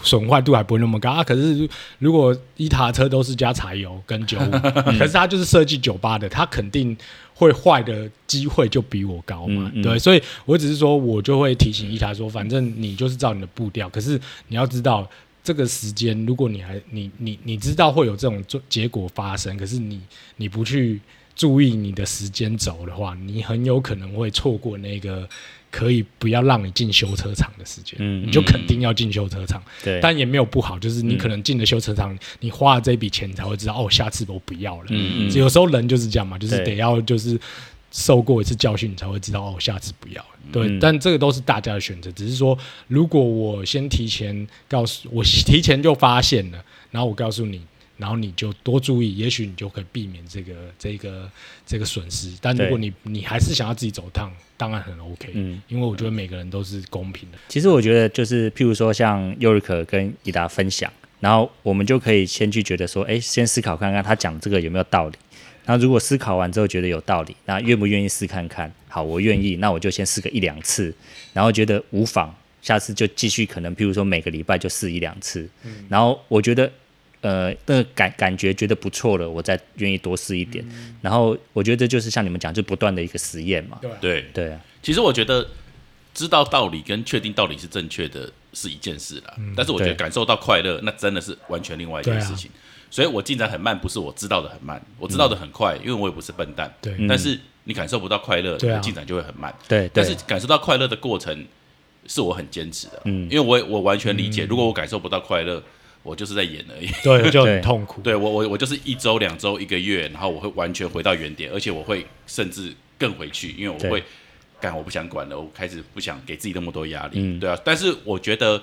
损坏度还不会那么高啊。可是如果一塔车都是加柴油跟九五，可是它就是设计九八的，它肯定会坏的机会就比我高嘛。嗯嗯对，所以我只是说我就会提醒一塔说，反正你就是照你的步调，可是你要知道。这个时间，如果你还你你你知道会有这种做结果发生，可是你你不去注意你的时间轴的话，你很有可能会错过那个可以不要让你进修车厂的时间，嗯你就肯定要进修车厂，对，但也没有不好，就是你可能进了修车厂，你花了这笔钱，你才会知道哦，下次我不要了。嗯嗯。有时候人就是这样嘛，就是得要就是受过一次教训，你才会知道哦，下次不要。对，嗯但这个都是大家的选择，只是说如果我先提前告诉我，提前就发现了，然后我告诉你。然后你就多注意，也许你就可以避免这个这个这个损失。但如果你你还是想要自己走趟，当然很 OK，、嗯因为我觉得每个人都是公平的。其实我觉得就是，譬如说像尤瑞可跟伊达分享，然后我们就可以先去觉得说，哎，先思考看看他讲这个有没有道理。然后如果思考完之后觉得有道理，那愿不愿意试看看？好，我愿意，那我就先试个一两次，然后觉得无妨，下次就继续可能，譬如说每个礼拜就试一两次。然后我觉得，呃，那个感感觉觉得不错了，我再愿意多试一点。然后我觉得这就是像你们讲，就不断的一个实验嘛。对啊对，啊，其实我觉得知道道理跟确定道理是正确的是一件事啦，但是我觉得感受到快乐，那真的是完全另外一件事情。所以我进展很慢，不是我知道的很慢，我知道的很快，因为我也不是笨蛋。对但是你感受不到快乐，进展就会很慢。对对但是感受到快乐的过程，是我很坚持的。嗯因为我我完全理解，如果我感受不到快乐，我就是在演而已。对，就很痛苦。对我我我就是一周、两周、一个月，然后我会完全回到原点，而且我会甚至更回去，因为我会干我不想管了，我开始不想给自己那么多压力，嗯对啊。但是我觉得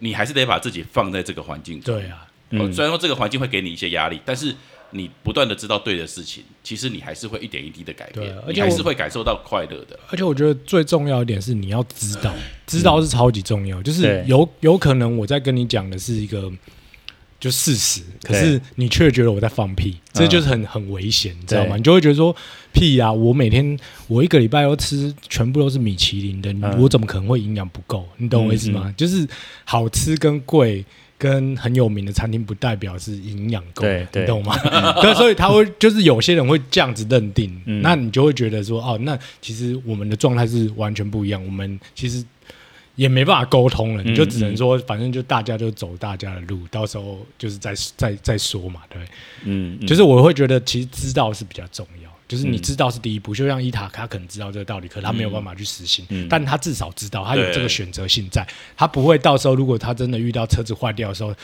你还是得把自己放在这个环境中，对啊，呃嗯虽然说这个环境会给你一些压力，但是你不断的知道对的事情，其实你还是会一点一滴的改变而且你还是会感受到快乐的。而且我觉得最重要一点是你要知道，知道是超级重要。就是有有可能我在跟你讲的是一个就事实，可是你却觉得我在放屁，这嗯就是很很危险，你知道吗？你就会觉得说屁呀、我每天我一个礼拜要吃全部都是米其林的，嗯我怎么可能会营养不够？你懂我意思吗？就是好吃跟贵。跟很有名的餐厅不代表是营养够你懂吗？对，所以他会就是有些人会这样子认定，嗯。那你就会觉得说，哦，那其实我们的状态是完全不一样，我们其实也没办法沟通了，嗯你就只能说，反正就大家就走大家的路，到时候就是再再再说嘛，对，嗯，嗯。就是我会觉得其实知道是比较重要。就是你嗯。知道是第一步，就像伊塔，他可能知道这个道理，可他没有办法去实行，嗯。但他至少知道，他有这个选择性在，他不会到时候如果他真的遇到车子坏掉的时候，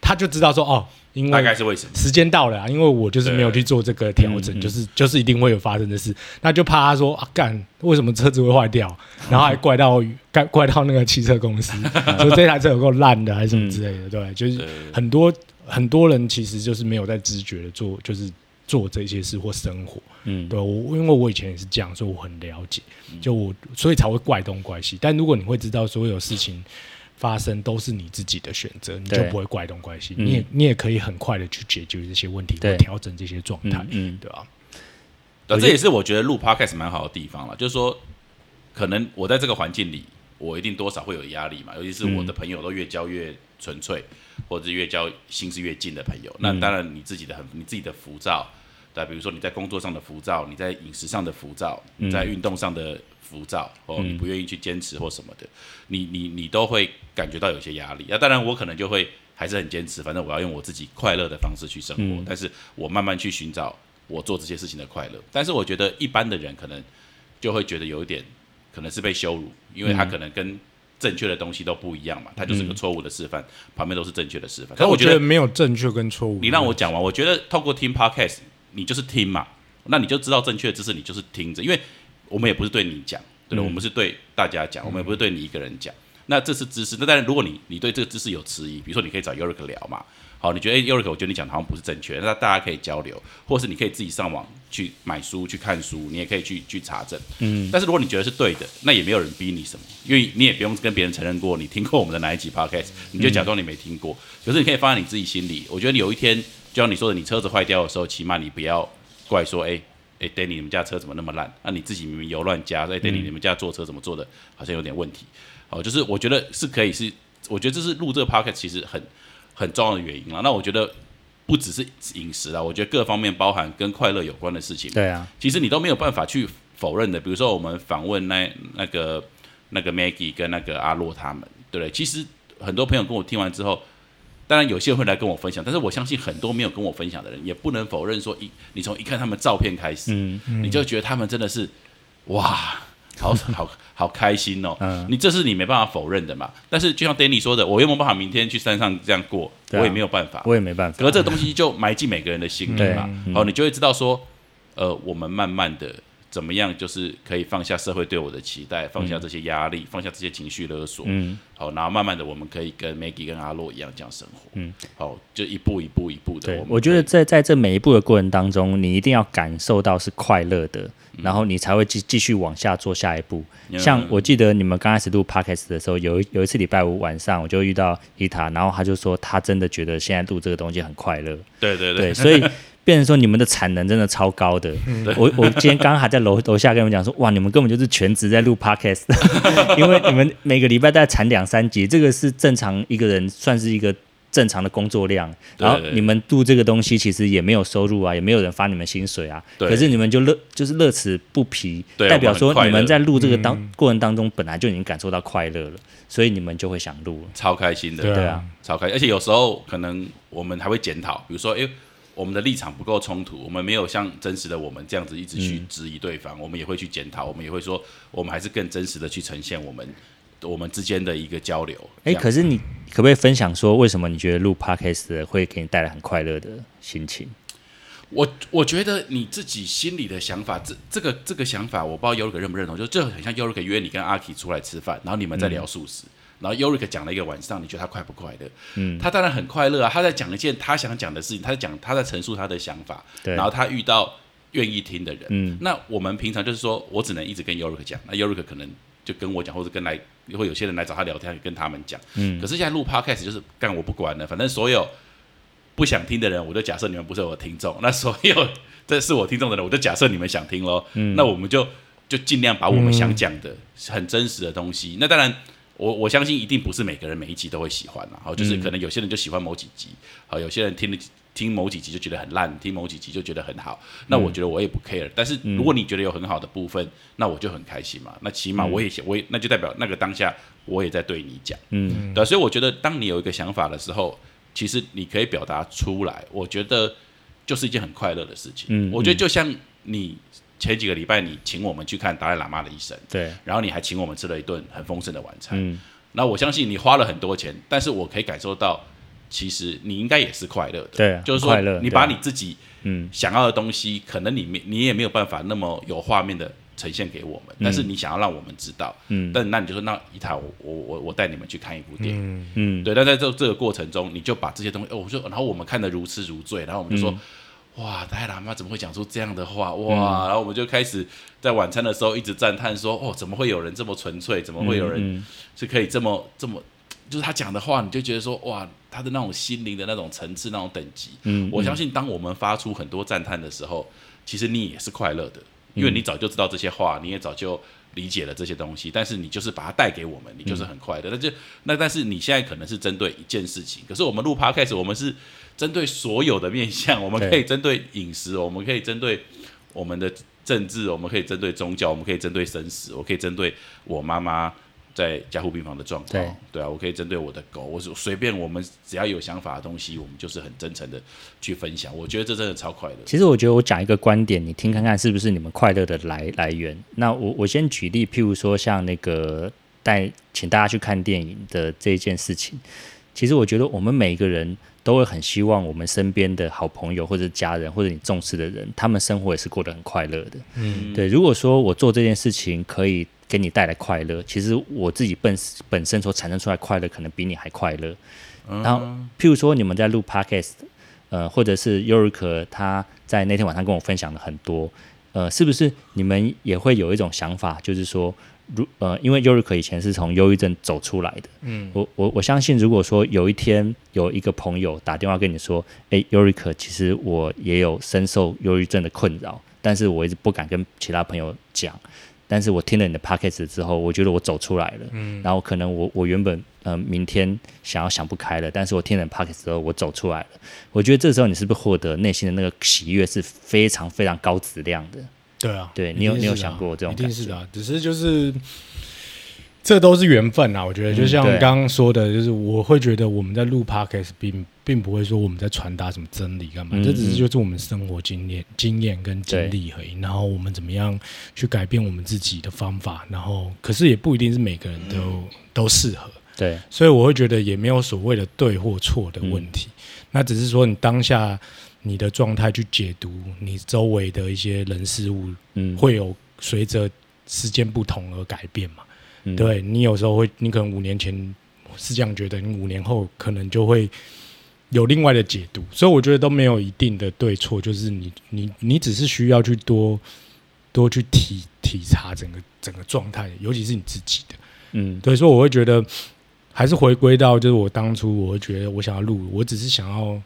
他就知道说哦，因大概是为什么？时间到了、啊，因为我就是没有去做这个调整，就是就是一定会有发生的事，那就怕他说啊干，为什么车子会坏掉，然后还怪到 怪怪到那个汽车公司，说这台车有够烂的还是什么之类的，对，就是很多很多人其实就是没有在知觉的做，就是做这些事或生活，嗯，对我，因为我以前也是这样，所以我很了解，就我所以才会怪东怪西。但如果你会知道所有事情发生都是你自己的选择，你就不会怪东怪西，嗯你也你也可以很快的去解决这些问题，调整这些状态，嗯嗯。对吧、对，这也是我觉得录 podcast 蛮好的地方了，就是说，可能我在这个环境里，我一定多少会有压力嘛，尤其是我的朋友都越交越纯粹，或者是越交心是越近的朋友，那当然你自己的很你自己的浮躁，对，比如说你在工作上的浮躁，你在饮食上的浮躁，你在运动上的浮躁，哦，你不愿意去坚持或什么的，你你你都会感觉到有些压力。那当然我可能就会还是很坚持，反正我要用我自己快乐的方式去生活，但是我慢慢去寻找我做这些事情的快乐。但是我觉得一般的人可能就会觉得有一点可能是被羞辱，因为他可能跟正确的东西都不一样嘛，他就是个错误的示范，旁边都是正确的示范。但我觉得没有正确跟错误。你让我讲完，我觉得透过听 podcast，你就是听嘛，那你就知道正确的知识，你就是听着，因为我们也不是对你讲，对吧？我们是对大家讲，我们也不是对你一个人讲。那这是知识，那当然，如果你你对这个知识有迟疑，比如说你可以找 Yorick 聊嘛，好，你觉得哎 Eric，我觉得你讲的好像不是正确，那大家可以交流，或是你可以自己上网去买书去看书，你也可以去去查证。嗯，但是如果你觉得是对的，那也没有人逼你什么，因为你也不用跟别人承认过你听过我们的哪一集 podcast，你就假装你没听过。可是你可以放在你自己心里，我觉得你有一天，就像你说的，你车子坏掉的时候，起码你不要怪说，哎、哎，Danny，你们家车怎么那么烂？那、你自己明明油乱加，哎，Danny，你们家坐车怎么做的，好像有点问题。哦，就是我觉得是可以是，我觉得这是录这个 podcast 其实很很重要的原因啦。那我觉得不只是饮食啊，我觉得各方面包含跟快乐有关的事情，对啊，其实你都没有办法去否认的。比如说我们访问那那个那个 Maggie 跟那个阿洛他们，对不对？其实很多朋友跟我听完之后。当然，有些人会来跟我分享，但是我相信很多没有跟我分享的人，也不能否认说一，你从一看他们照片开始，嗯你就觉得他们真的是，哇，好 好好开心哦！嗯你这是你没办法否认的嘛。但是就像 Danny 说的，我有没有办法明天去山上这样过？啊我也没有办法。我也没办法可。是这个东西就埋进每个人的心里嘛，嗯好，你就会知道说，呃，我们慢慢的怎么样，就是可以放下社会对我的期待，放下这些压力，放下这些情绪勒索，嗯，好，然后慢慢的我们可以跟 Maggie 跟阿洛一样这样生活，嗯，好，就一步一步一步的。对，我觉得在在这每一步的过程当中，你一定要感受到是快乐的，然后你才会继继续往下做下一步。嗯。像我记得你们刚开始录 podcast 的时候，有一有一次礼拜五晚上，我就遇到伊塔，然后他就说他真的觉得现在录这个东西很快乐。对对。对，所以变成说你们的产能真的超高的。我我今天刚刚还在楼 楼下跟你们讲说，哇，你们根本就是全职在录 podcast，因为你们每个礼拜大概产两三集，这个是正常一个人算是一个。正常的工作量，然后你们录这个东西其实也没有收入啊，也没有人发你们薪水啊，可是你们就乐就是乐此不疲，代表说你们在录这个当、过程当中本来就已经感受到快乐了，所以你们就会想录了。超开心的，对对啊，超开心，而且有时候可能我们还会检讨，比如说，诶，我们的立场不够冲突，我们没有像真实的我们这样子一直去质疑对方，我们也会去检讨，我们也会说，我们还是更真实的去呈现我们我们之间的一个交流。哎，这样可是你可不可以分享说，为什么你觉得录 podcast 会给你带来很快乐的心情？我我觉得你自己心里的想法，这这个这个想法，我不知道 r i 认不认同，就这很像 r i 约你跟阿 K 出来吃饭，然后你们在聊素食。然后 y o r i 讲了一个晚上，你觉得他快不快乐？嗯，他当然很快乐啊！他在讲一件他想讲的事情，他在讲他在陈述他的想法，对然后他遇到愿意听的人。嗯那我们平常就是说我只能一直跟 y o r i 讲，那 y o r i 可能就跟我讲，或者跟来会有些人来找他聊天，跟他们讲。嗯可是现在录 podcast 就是干我不管了，反正所有不想听的人，我就假设你们不是我的听众；那所有这是我听众的人，我就假设你们想听喽。嗯那我们就就尽量把我们想讲的、很真实的东西。那当然，我我相信一定不是每个人每一集都会喜欢啦。好，就是可能有些人就喜欢某几集，好，有些人听了听某几集就觉得很烂，听某几集就觉得很好。那我觉得我也不 care。但是如果你觉得有很好的部分，那我就很开心嘛。那起码我也想，我也那就代表那个当下我也在对你讲。嗯对啊、所以我觉得当你有一个想法的时候，其实你可以表达出来，我觉得就是一件很快乐的事情。嗯我觉得就像你前几个礼拜你请我们去看达赖喇嘛的医生，对，然后你还请我们吃了一顿很丰盛的晚餐。嗯。那我相信你花了很多钱，但是我可以感受到，其实你应该也是快乐的。对啊就是说快乐你把你自己嗯。想要的东西，可能你没你也没有办法那么有画面的呈现给我们，但是你想要让我们知道，嗯。但那你就说那一塔我我我我带你们去看一部电影。嗯，嗯，对，但在这这个过程中，你就把这些东西，哦，我就，然后我们看得如痴如醉，然后我们就说，哇，达赖喇嘛怎么会讲出这样的话？哇，然后我们就开始在晚餐的时候一直赞叹说，哦，怎么会有人这么纯粹？怎么会有人嗯是可以这么这么，就是他讲的话，你就觉得说，哇，他的那种心灵的那种层次、那种等级，嗯我相信当我们发出很多赞叹的时候，其实你也是快乐的，因为你早就知道这些话，你也早就理解了这些东西，但是你就是把它带给我们，你就是很快乐。那就那但是你现在可能是针对一件事情，可是我们录 podcast，我们是针对所有的面向，我们可以针对饮食，我们可以针对我们的政治，我们可以针对宗教，我们可以针对生死，我可以针对我妈妈。在加护病房的状况，对对啊，我可以针对我的狗，我是随便我们只要有想法的东西，我们就是很真诚的去分享。我觉得这真的超快乐。其实我觉得我讲一个观点，你听看看是不是你们快乐的来来源。那我我先举例，譬如说像那个带请大家去看电影的这件事情，其实我觉得我们每一个人都会很希望我们身边的好朋友或者家人或者你重视的人，他们生活也是过得很快乐的。嗯，对，如果说我做这件事情可以给你带来快乐，其实我自己本本身所产生出来快乐，可能比你还快乐。嗯然后譬如说你们在录 podcast，呃，或者是尤瑞可他在那天晚上跟我分享了很多，呃，是不是你们也会有一种想法，就是说，如呃，因为优瑞可以前是从忧郁症走出来的，嗯，我我我相信，如果说有一天有一个朋友打电话跟你说，诶，尤瑞克，其实我也有深受忧郁症的困扰，但是我一直不敢跟其他朋友讲。但是我听了你的 podcast 之后，我觉得我走出来了。嗯，然后可能我我原本呃明天想要想不开了，但是我听了你的 podcast 之后，我走出来了。我觉得这时候你是不是获得内心的那个喜悦是非常非常高质量的？对啊，对你有你有想过这种一定是的啊，只是就是这都是缘分啊。我觉得就像刚刚说的，就是我会觉得我们在录 podcast 并并不会说我们在传达什么真理干嘛，嗯这只是嗯就是我们生活经验、经验跟经历而已。然后我们怎么样去改变我们自己的方法，然后可是也不一定是每个人都、嗯都适合。对，所以我会觉得也没有所谓的对或错的问题，那只是说你当下你的状态去解读你周围的一些人事物，嗯，会有随着时间不同而改变嘛？嗯，对你有时候会，你可能五年前是这样觉得，你五年后可能就会有另外的解读，所以我觉得都没有一定的对错，就是你你你只是需要去多多去体体察整个整个状态，尤其是你自己的。嗯，对，所以我会觉得还是回归到，就是我当初我会觉得我想要录，我只是想要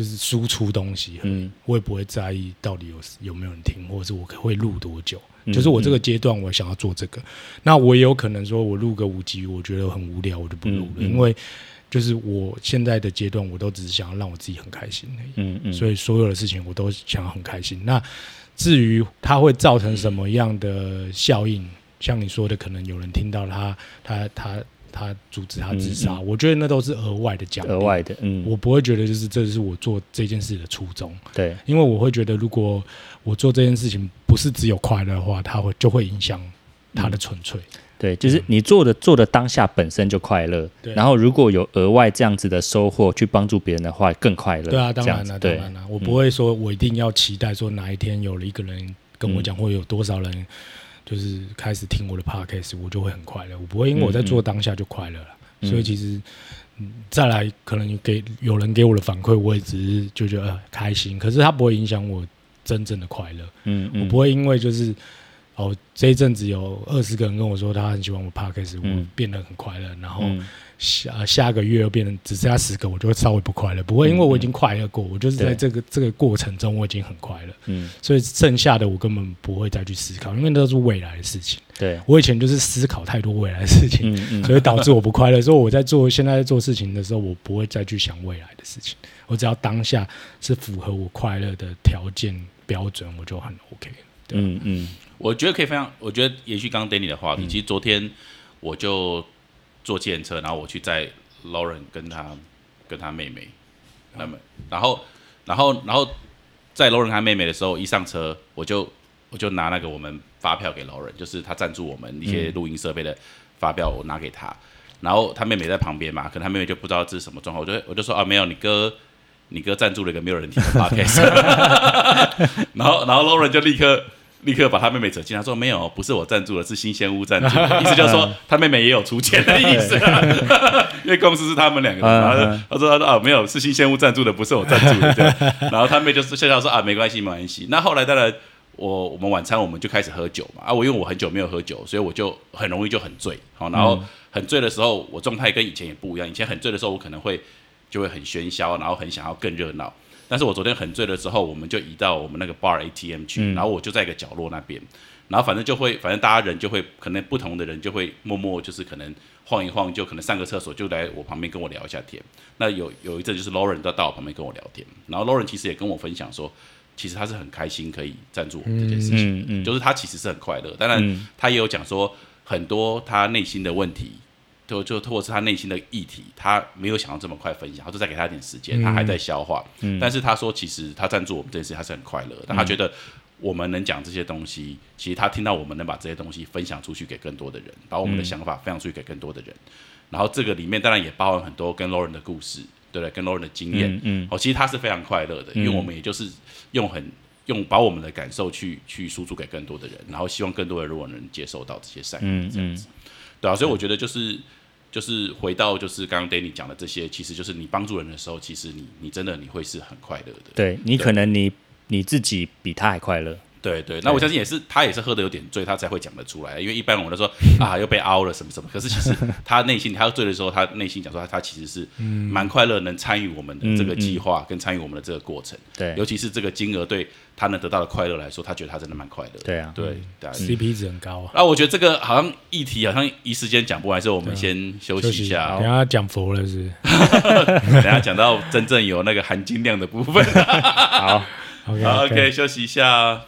就是输出东西，嗯我也不会在意到底有有没有人听，或者是我会录多久。嗯就是我这个阶段，我想要做这个，那我也有可能说，我录个五集，我觉得很无聊，我就不录了，因为就是我现在的阶段，我都只是想要让我自己很开心而已。嗯嗯，所以所有的事情我都想要很开心。那至于它会造成什么样的效应，像你说的，可能有人听到他他他他阻止他自杀，嗯我觉得那都是额外的奖励。额。外的，嗯，我不会觉得就是这是我做这件事的初衷，对，因为我会觉得如果我做这件事情不是只有快乐的话，它会就会影响它的纯粹。对，就是你做的做的当下本身就快乐，对。然后如果有额外这样子的收获去帮助别人的话，更快乐。对啊，当然了，当对。然了，我不会说我一定要期待说哪一天有了一个人跟我讲，或有多少人就是开始听我的 podcast，我就会很快乐。我不会因为我在做当下就快乐了。嗯所以其实，嗯，再来可能给有人给我的反馈，我也只是就觉得、呃、开心，可是它不会影响我真正的快乐。嗯嗯，我不会因为就是哦这一阵子有二十个人跟我说他很喜欢我 podcast，我嗯变得很快乐，然后。嗯下下个月又变成只剩下十个，我就会稍微不快乐。不会，因为我已经快乐过，我就是在这个这个过程中我已经很快乐，嗯，所以剩下的我根本不会再去思考，因为那都是未来的事情。对，我以前就是思考太多未来的事情，所以导致我不快乐。所以我在做现在在做事情的时候，我不会再去想未来的事情，我只要当下是符合我快乐的条件标准，我就很 OK。嗯嗯我觉得可以分享。我觉得延续刚刚 Danny 的话嗯题，其实昨天我就坐计程车，然后我去载 Lauren 跟他跟他妹妹，他们，然后然后然后在 Lauren 和他妹妹的时候，一上车我就我就拿那个我们发票给 Lauren，就是他赞助我们一些录音设备的发票，我拿给他，然后他妹妹在旁边嘛，可能他妹妹就不知道这是什么状况，我就我就说啊，没有，你哥。你哥赞助了一个没有人听的 podcast，然后然后 Lauren 就立刻立刻把他妹妹扯进，他说没有，不是我赞助的，是新鲜屋赞助的，意思就是说他妹妹也有出钱的意思、啊，因为公司是他们两个，然后他说他说啊没有，是新鲜屋赞助的，不是我赞助的，然后他妹就是笑笑说啊没关系没关系，那后来当然。我我们晚餐我们就开始喝酒嘛。啊，我因为我很久没有喝酒，所以我就很容易就很醉，好，然后很醉的时候，我状态跟以前也不一样。以前很醉的时候，我可能会就会很喧嚣，然后很想要更热闹。但是我昨天很醉了之后，我们就移到我们那个 bar ATM 去，然后我就在一个角落那边，然后反正就会，反正大家人就会，可能不同的人就会默默就是可能晃一晃，就可能上个厕所就来我旁边跟我聊一下天。那有有一阵就是 Lauren 都到我旁边跟我聊天，然后 Lauren 其实也跟我分享说，其实他是很开心可以赞助我们这件事情。嗯嗯，就是他其实是很快乐，当然嗯他也有讲说很多他内心的问题，就就或者是他内心的议题，他没有想到这么快分享，他就再给他一点时间，他还在消化。嗯但是他说，其实他赞助我们这件事，他是很快乐的，但他觉得我们能讲这些东西，其实他听到我们能把这些东西分享出去给更多的人，把我们的想法分享出去给更多的人。然后这个里面当然也包含很多跟 Lauren 的故事，对不对？跟 Lauren 的经验，嗯嗯哦，其实他是非常快乐的，因为我们也就是用很用把我们的感受去去输出给更多的人，然后希望更多的人如果能接受到这些善意，嗯这样子，对啊，所以我觉得就是就是回到就是刚刚 Danny 讲的这些，其实就是你帮助人的时候，其实你你真的你会是很快乐的。对你可能你你自己比他还快乐，对对，那我相信也是，他也是喝的有点醉，他才会讲得出来。因为一般我们都说 啊，又被凹了什么什么，可是其实他内心他要醉的时候，他内心讲说他他其实是蛮快乐，能参与我们的这个计划，跟参与我们的这个过程。对尤其是这个金额对他能得到的快乐来说，他觉得他真的蛮快乐的。对啊对。CP 值很高啊。那我觉得这个好像议题好像一时间讲不完，所以我们先休息一下等一，下讲佛了是 等一下讲到真正有那个含金量的部分。好。好 OK，OK，休息一下。